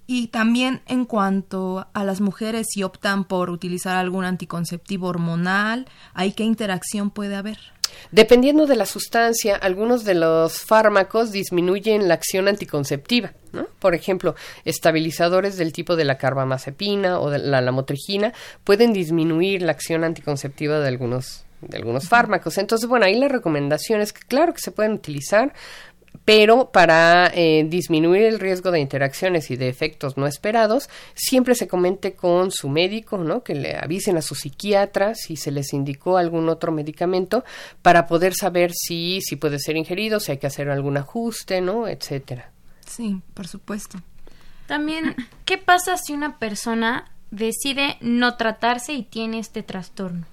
Y también en cuanto a las mujeres si optan por utilizar algún anticonceptivo hormonal, ¿hay qué interacción puede haber? Dependiendo de la sustancia, algunos de los fármacos disminuyen la acción anticonceptiva. ¿no? Por ejemplo, estabilizadores del tipo de la carbamazepina o de la lamotrigina pueden disminuir la acción anticonceptiva de algunos de algunos fármacos. Entonces, bueno, ahí la recomendación es que claro que se pueden utilizar, pero para eh, disminuir el riesgo de interacciones y de efectos no esperados, siempre se comente con su médico, ¿no? Que le avisen a su psiquiatra si se les indicó algún otro medicamento para poder saber si, si puede ser ingerido, si hay que hacer algún ajuste, ¿no? Etcétera. Sí, por supuesto. También, ¿qué pasa si una persona decide no tratarse y tiene este trastorno?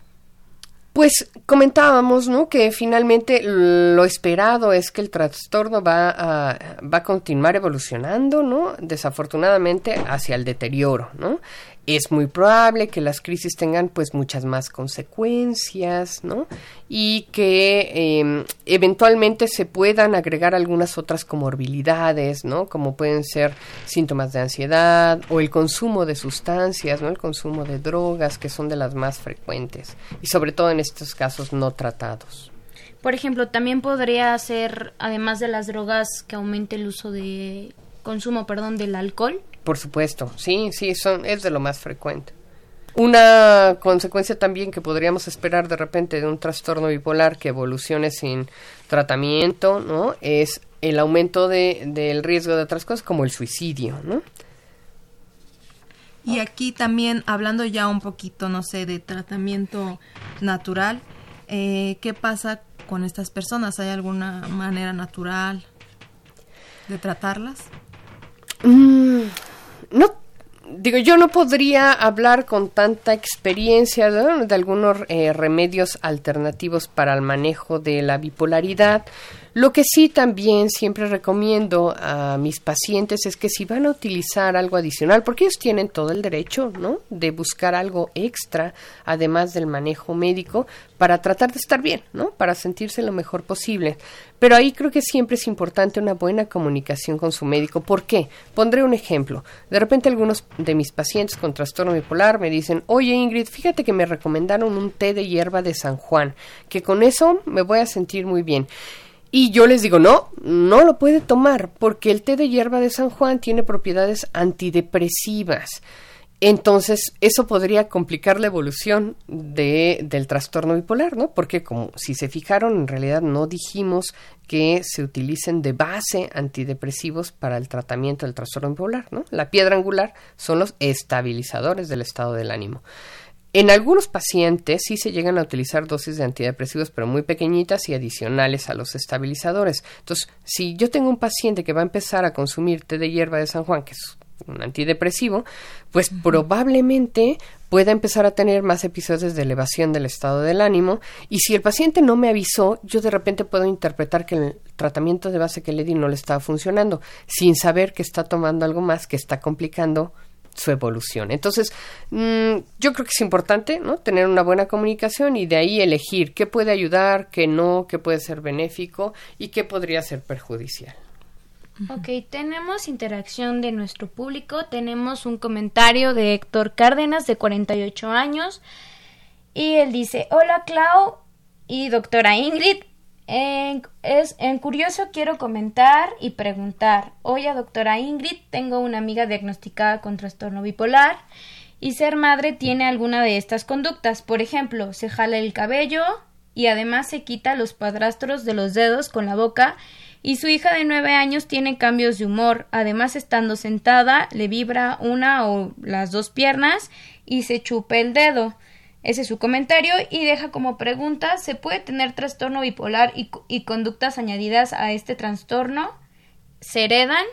Pues comentábamos, ¿no? Que finalmente lo esperado es que el trastorno va a, va a continuar evolucionando, ¿no? Desafortunadamente hacia el deterioro, ¿no? Es muy probable que las crisis tengan pues muchas más consecuencias, ¿no? Y que em, eventualmente se puedan agregar algunas otras comorbilidades, ¿no? Como pueden ser síntomas de ansiedad o el consumo de sustancias, ¿no? El consumo de drogas, que son de las más frecuentes y sobre todo en estos casos no tratados. Por ejemplo, también podría ser, además de las drogas, que aumente el uso de consumo, perdón, del alcohol. Por supuesto, sí, sí, son, es de lo más frecuente. Una consecuencia también que podríamos esperar de repente de un trastorno bipolar que evolucione sin tratamiento, ¿no? Es el aumento de, del riesgo de otras cosas como el suicidio, ¿no? Y aquí también, hablando ya un poquito, no sé, de tratamiento natural, eh, ¿qué pasa con estas personas? ¿Hay alguna manera natural de tratarlas? Mm, no, digo, yo no podría hablar con tanta experiencia de, algunos eh, remedios alternativos para el manejo de la bipolaridad. Lo que sí también siempre recomiendo a mis pacientes es que si van a utilizar algo adicional, porque ellos tienen todo el derecho, ¿no? De buscar algo extra, además del manejo médico, para tratar de estar bien, ¿no? Para sentirse lo mejor posible. Pero ahí creo que siempre es importante una buena comunicación con su médico. ¿Por qué? Pondré un ejemplo. De repente algunos de mis pacientes con trastorno bipolar me dicen, oye Ingrid, fíjate que me recomendaron un té de hierba de San Juan, que con eso me voy a sentir muy bien. Y yo les digo, no, no lo puede tomar porque el té de hierba de San Juan tiene propiedades antidepresivas. Entonces, eso podría complicar la evolución de, del trastorno bipolar, ¿no? Porque como si se fijaron, en realidad no dijimos que se utilicen de base antidepresivos para el tratamiento del trastorno bipolar, ¿no? La piedra angular son los estabilizadores del estado del ánimo. En algunos pacientes sí se llegan a utilizar dosis de antidepresivos, pero muy pequeñitas y adicionales a los estabilizadores. Entonces, si yo tengo un paciente que va a empezar a consumir té de hierba de San Juan, que es un antidepresivo, pues probablemente pueda empezar a tener más episodios de elevación del estado del ánimo y si el paciente no me avisó, yo de repente puedo interpretar que el tratamiento de base que le di no le estaba funcionando, sin saber que está tomando algo más que está complicando su evolución. Entonces, mm, yo creo que es importante, ¿no? Tener una buena comunicación y de ahí elegir qué puede ayudar, qué no, qué puede ser benéfico y qué podría ser perjudicial. Ok, tenemos interacción de nuestro público. Tenemos un comentario de Héctor Cárdenas, de 48 años. Y él dice, hola Clau y doctora Ingrid, en, es, en curioso quiero comentar y preguntar. Oye, doctora Ingrid, tengo una amiga diagnosticada con trastorno bipolar y ser madre tiene alguna de estas conductas. Por ejemplo, se jala el cabello y además se quita los padrastros de los dedos con la boca y su hija de nueve años tiene cambios de humor. Además, estando sentada, le vibra una o las dos piernas y se chupa el dedo. Ese es su comentario y deja como pregunta, ¿se puede tener trastorno bipolar y, y conductas añadidas a este trastorno? ¿Se heredan?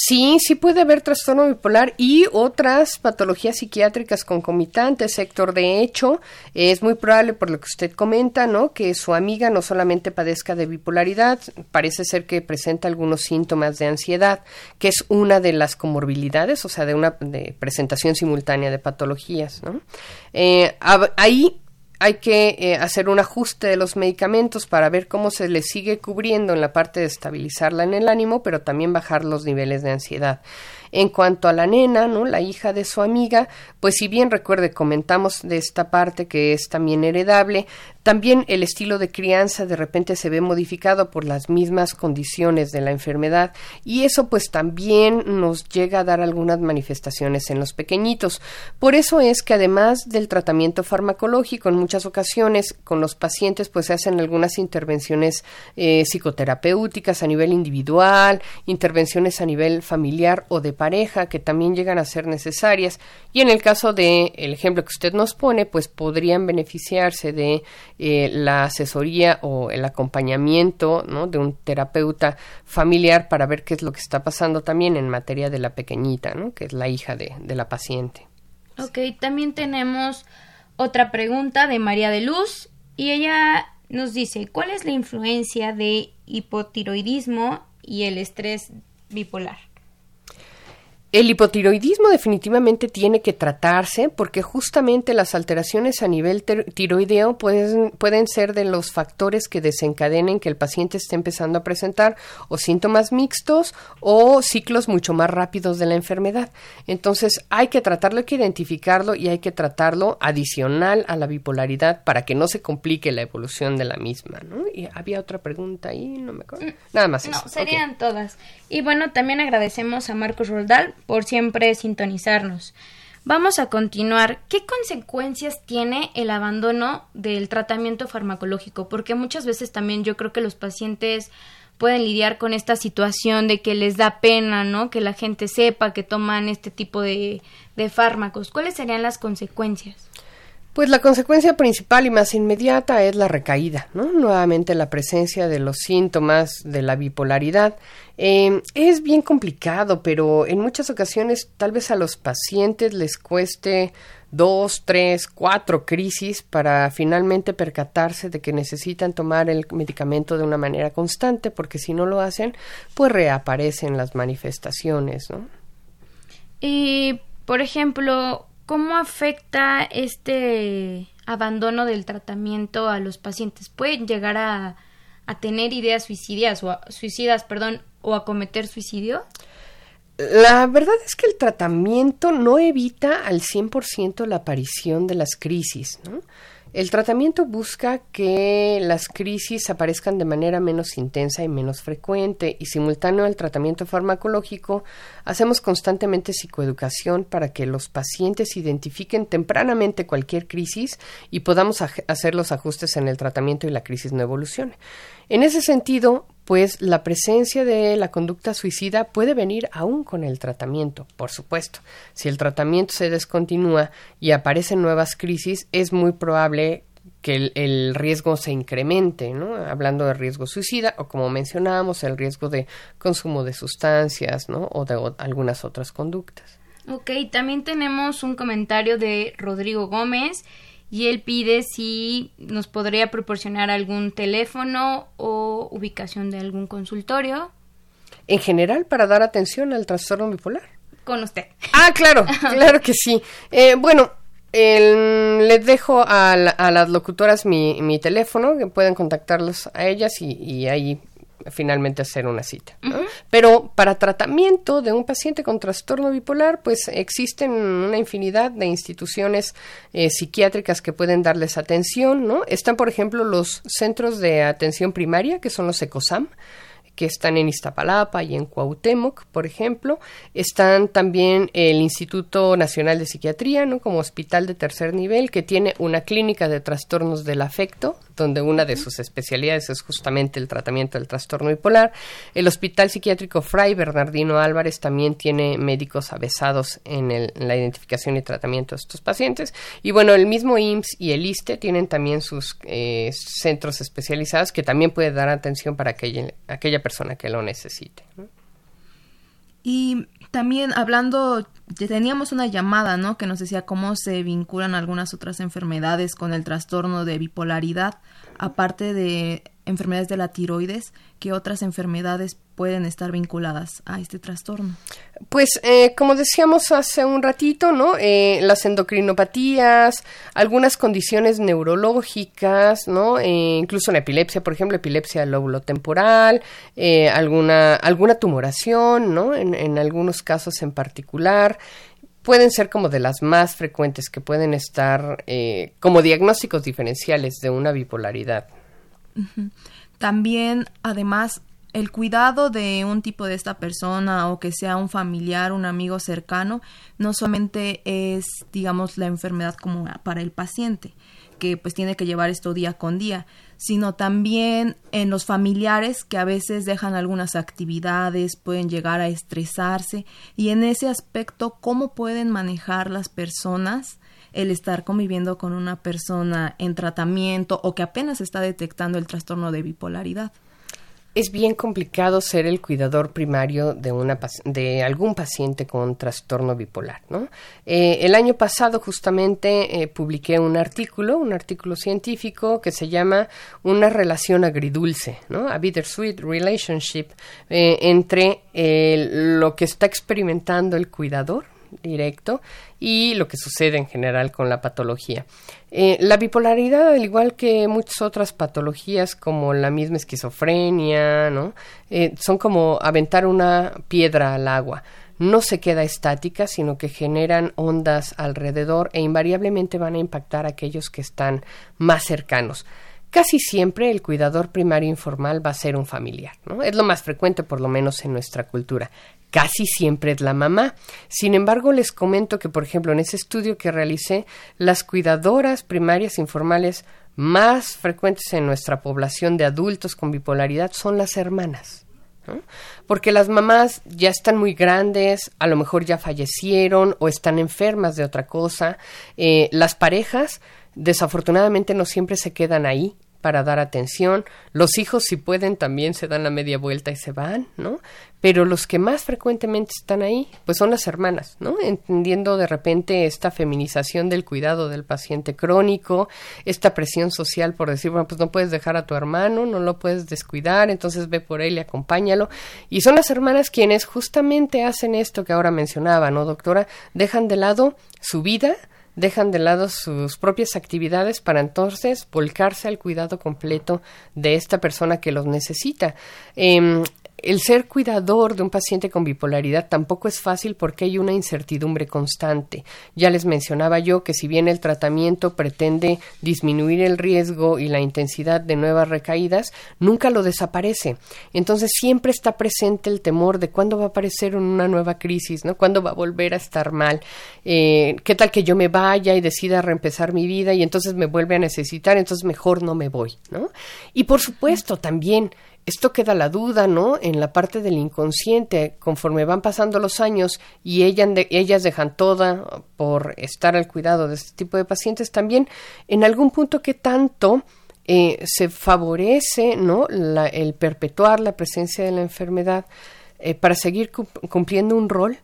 Sí, sí puede haber trastorno bipolar y otras patologías psiquiátricas concomitantes, Héctor. De hecho, es muy probable, por lo que usted comenta, ¿no? Que su amiga no solamente padezca de bipolaridad, parece ser que presenta algunos síntomas de ansiedad, que es una de las comorbilidades, o sea, de una de presentación simultánea de patologías, ¿no? Eh, ahí hay que eh, hacer un ajuste de los medicamentos para ver cómo se le sigue cubriendo en la parte de estabilizarla en el ánimo, pero también bajar los niveles de ansiedad. En cuanto a la nena, ¿no? La hija de su amiga, pues si bien recuerde, comentamos de esta parte que es también heredable, también el estilo de crianza de repente se ve modificado por las mismas condiciones de la enfermedad y eso pues también nos llega a dar algunas manifestaciones en los pequeñitos. Por eso es que además del tratamiento farmacológico en muchas ocasiones con los pacientes pues se hacen algunas intervenciones eh, psicoterapéuticas a nivel individual, intervenciones a nivel familiar o de pareja que también llegan a ser necesarias y en el caso de el ejemplo que usted nos pone pues podrían beneficiarse de eh, la asesoría o el acompañamiento de un terapeuta familiar para ver qué es lo que está pasando también en materia de la pequeñita, ¿no? que es la hija de, de la paciente. Ok, también tenemos otra pregunta de María de Luz y ella nos dice, ¿cuál es la influencia de hipotiroidismo y el estrés bipolar? El hipotiroidismo definitivamente tiene que tratarse porque justamente las alteraciones a nivel tiroideo pueden, pueden, ser de los factores que desencadenen que el paciente esté empezando a presentar o síntomas mixtos o ciclos mucho más rápidos de la enfermedad. Entonces hay que tratarlo, hay que identificarlo y hay que tratarlo adicional a la bipolaridad para que no se complique la evolución de la misma. ¿no? Y había otra pregunta ahí, no me acuerdo. Mm, Nada más. No, serían todas. Y bueno, también agradecemos a Marcos Roldal por siempre sintonizarnos. Vamos a continuar. ¿Qué consecuencias tiene el abandono del tratamiento farmacológico? Porque muchas veces también yo creo que los pacientes pueden lidiar con esta situación de que les da pena, ¿no? Que la gente sepa que toman este tipo de, de fármacos. ¿Cuáles serían las consecuencias? Pues la consecuencia principal y más inmediata es la recaída, ¿no? Nuevamente la presencia de los síntomas de la bipolaridad. Eh, es bien complicado, pero en muchas ocasiones tal vez a los pacientes les cueste dos, tres, cuatro crisis para finalmente percatarse de que necesitan tomar el medicamento de una manera constante, porque si no lo hacen, pues reaparecen las manifestaciones, ¿no? Y, por ejemplo, ¿Cómo afecta este abandono del tratamiento a los pacientes? ¿Pueden llegar a, tener ideas suicidas o a, suicidas, perdón, o a cometer suicidio? La verdad es que el tratamiento no evita al 100% la aparición de las crisis, ¿no? El tratamiento busca que las crisis aparezcan de manera menos intensa y menos frecuente y simultáneo al tratamiento farmacológico hacemos constantemente psicoeducación para que los pacientes identifiquen tempranamente cualquier crisis y podamos hacer los ajustes en el tratamiento y la crisis no evolucione. En ese sentido, pues la presencia de la conducta suicida puede venir aún con el tratamiento, por supuesto. Si el tratamiento se descontinúa y aparecen nuevas crisis, es muy probable que el, riesgo se incremente, ¿no? Hablando de riesgo suicida o como mencionábamos, el riesgo de consumo de sustancias, ¿no? O de algunas otras conductas. Ok, también tenemos un comentario de Rodrigo Gómez y él pide si nos podría proporcionar algún teléfono o ubicación de algún consultorio. En general, para dar atención al trastorno bipolar. Con usted. Ah, claro, <laughs> claro que sí. Eh, bueno, les dejo a, las locutoras mi, mi, teléfono, que pueden contactarlos a ellas y, y ahí finalmente hacer una cita. Pero para tratamiento de un paciente con trastorno bipolar, pues existen una infinidad de instituciones eh, psiquiátricas que pueden darles atención, ¿no? Están, por ejemplo, los centros de atención primaria, que son los ECOSAM, que están en Iztapalapa y en Cuauhtémoc, por ejemplo. Están también el Instituto Nacional de Psiquiatría, ¿no? como hospital de tercer nivel, que tiene una clínica de trastornos del afecto, donde una de sus especialidades es justamente el tratamiento del trastorno bipolar. El Hospital Psiquiátrico Fray Bernardino Álvarez también tiene médicos avesados en, la identificación y tratamiento de estos pacientes. Y bueno, el mismo IMSS y el ISTE tienen también sus eh, centros especializados que también pueden dar atención para aquella, aquella persona que lo necesite. Y también hablando, teníamos una llamada, ¿no? Que nos decía cómo se vinculan algunas otras enfermedades con el trastorno de bipolaridad, aparte de enfermedades de la tiroides, ¿qué otras enfermedades pueden estar vinculadas a este trastorno? Pues, eh, como decíamos hace un ratito, ¿no? Eh, las endocrinopatías, algunas condiciones neurológicas, ¿no? Eh, incluso la epilepsia, por ejemplo, epilepsia del lóbulo temporal, alguna, alguna tumoración, ¿no? En, en algunos casos en particular pueden ser como de las más frecuentes que pueden estar como diagnósticos diferenciales de una bipolaridad. También, además, el cuidado de un tipo de esta persona o que sea un familiar, un amigo cercano, no solamente es, digamos, la enfermedad como para el paciente, que pues tiene que llevar esto día con día, sino también en los familiares que a veces dejan algunas actividades, pueden llegar a estresarse y en ese aspecto, ¿cómo pueden manejar las personas el estar conviviendo con una persona en tratamiento o que apenas está detectando el trastorno de bipolaridad? es bien complicado ser el cuidador primario de, una, de algún paciente con trastorno bipolar. ¿no? Eh, el año pasado justamente eh, publiqué un artículo, un artículo científico que se llama Una relación agridulce, ¿no? a bittersweet relationship eh, entre lo que está experimentando el cuidador directo y lo que sucede en general con la patología. Eh, la bipolaridad, al igual que muchas otras patologías como la misma esquizofrenia, ¿no? Eh, son como aventar una piedra al agua. No se queda estática, sino que generan ondas alrededor e invariablemente van a impactar a aquellos que están más cercanos. Casi siempre el cuidador primario informal va a ser un familiar, ¿no? Es lo más frecuente, por lo menos en nuestra cultura casi siempre es la mamá. Sin embargo, les comento que, por ejemplo, en ese estudio que realicé, las cuidadoras primarias informales más frecuentes en nuestra población de adultos con bipolaridad son las hermanas. Porque las mamás ya están muy grandes, a lo mejor ya fallecieron o están enfermas de otra cosa. Eh, las parejas, desafortunadamente, no siempre se quedan ahí para dar atención. Los hijos, si pueden, también se dan la media vuelta y se van, ¿no? Pero los que más frecuentemente están ahí, pues son las hermanas, ¿no? Entendiendo de repente esta feminización del cuidado del paciente crónico, esta presión social por decir, bueno, pues no puedes dejar a tu hermano, no lo puedes descuidar, entonces ve por él y acompáñalo. Y son las hermanas quienes justamente hacen esto que ahora mencionaba, ¿no, doctora? Dejan de lado su vida, dejan de lado sus propias actividades para entonces volcarse al cuidado completo de esta persona que los necesita. Em, el ser cuidador de un paciente con bipolaridad tampoco es fácil porque hay una incertidumbre constante. Ya les mencionaba yo que si bien el tratamiento pretende disminuir el riesgo y la intensidad de nuevas recaídas, nunca lo desaparece. Entonces siempre está presente el temor de cuándo va a aparecer una nueva crisis, ¿no? Cuándo va a volver a estar mal. Eh, ¿Qué tal que yo me vaya y decida reempezar mi vida y entonces me vuelve a necesitar? Entonces mejor no me voy, ¿no? Y por supuesto también esto queda la duda, ¿no? En la parte del inconsciente, conforme van pasando los años y ellas dejan toda por estar al cuidado de este tipo de pacientes, también en algún punto que tanto eh, se favorece, ¿no? el perpetuar la presencia de la enfermedad eh, para seguir cumpliendo un rol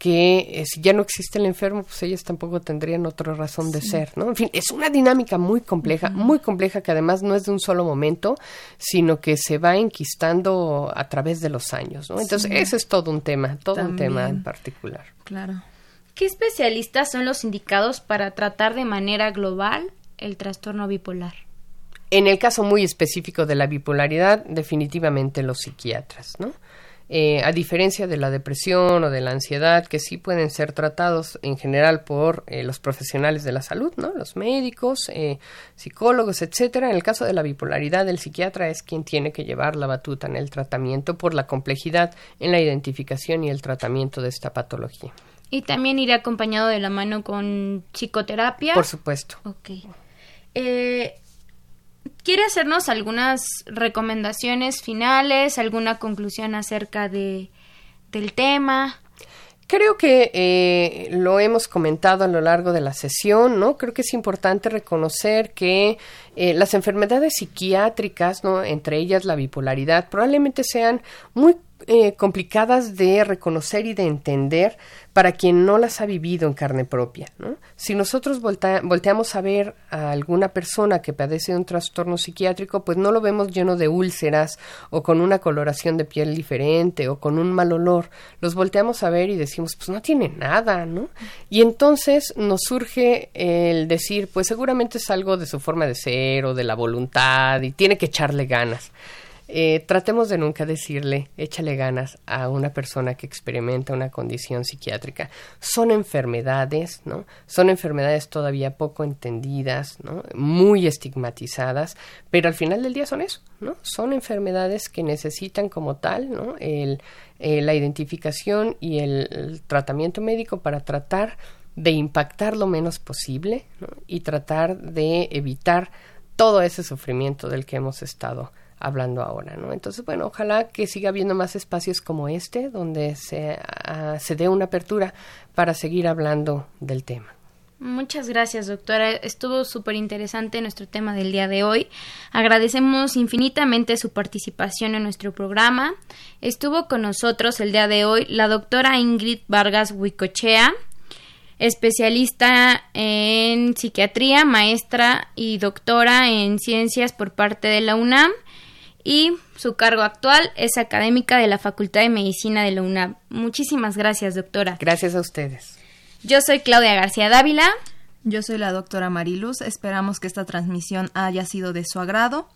que eh, si ya no existe el enfermo, pues ellas tampoco tendrían otra razón de ser, ¿no? En fin, es una dinámica muy compleja, muy compleja que además no es de un solo momento, sino que se va enquistando a través de los años, ¿no? Entonces, ese es todo un tema, todo un tema en particular. Claro. ¿Qué especialistas son los indicados para tratar de manera global el trastorno bipolar? En el caso muy específico de la bipolaridad, definitivamente los psiquiatras, ¿no? Eh, a diferencia de la depresión o de la ansiedad, que sí pueden ser tratados en general por eh, los profesionales de la salud, ¿no? Los médicos, eh, psicólogos, etcétera. En el caso de la bipolaridad, el psiquiatra es quien tiene que llevar la batuta en el tratamiento por la complejidad en la identificación y el tratamiento de esta patología. Y también irá acompañado de la mano con psicoterapia. Por supuesto. Ok. Eh, ¿Quiere hacernos algunas recomendaciones finales, alguna conclusión acerca de, del tema? Creo que eh, lo hemos comentado a lo largo de la sesión, ¿no? Creo que es importante reconocer que eh, las enfermedades psiquiátricas, ¿no? Entre ellas la bipolaridad, probablemente sean muy eh, complicadas de reconocer y de entender para quien no las ha vivido en carne propia. ¿no? Si nosotros volteamos a ver a alguna persona que padece de un trastorno psiquiátrico, pues no lo vemos lleno de úlceras o con una coloración de piel diferente o con un mal olor. Los volteamos a ver y decimos, pues no tiene nada, ¿no? Y entonces nos surge el decir, pues seguramente es algo de su forma de ser o de la voluntad y tiene que echarle ganas. Eh, tratemos de nunca decirle, échale ganas a una persona que experimenta una condición psiquiátrica. Son enfermedades, ¿no? Son enfermedades todavía poco entendidas, ¿no? Muy estigmatizadas, pero al final del día son eso, ¿no? Son enfermedades que necesitan como tal, ¿no? El, eh, la identificación y el, tratamiento médico para tratar de impactar lo menos posible y tratar de evitar todo ese sufrimiento del que hemos estado hablando ahora, ¿no? Entonces, bueno, ojalá que siga habiendo más espacios como este, donde se, ah, se dé una apertura para seguir hablando del tema. Muchas gracias, doctora. Estuvo súper interesante nuestro tema del día de hoy. Agradecemos infinitamente su participación en nuestro programa. Estuvo con nosotros el día de hoy la doctora Ingrid Vargas Huicochea, especialista en psiquiatría, maestra y doctora en ciencias por parte de la UNAM y su cargo actual es académica de la Facultad de Medicina de la UNAM. Muchísimas gracias, doctora. Gracias a ustedes. Yo soy Claudia García Dávila. Yo soy la doctora Mariluz. Esperamos que esta transmisión haya sido de su agrado.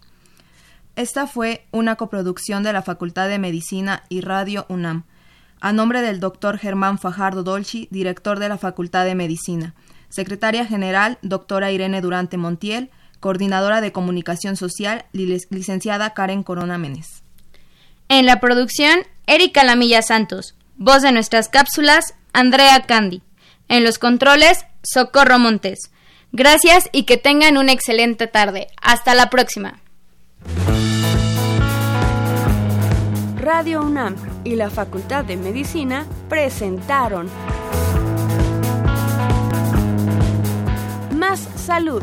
Esta fue una coproducción de la Facultad de Medicina y Radio UNAM, a nombre del doctor Germán Fajardo Dolci, director de la Facultad de Medicina, secretaria general, doctora Irene Durante Montiel, coordinadora de comunicación social, licenciada Karen Corona Menes. En la producción, Erika Lamilla Santos. Voz de nuestras cápsulas, Andrea Candy. En los controles, Socorro Montes. Gracias y que tengan una excelente tarde. Hasta la próxima. Radio UNAM y la Facultad de Medicina presentaron Más Salud.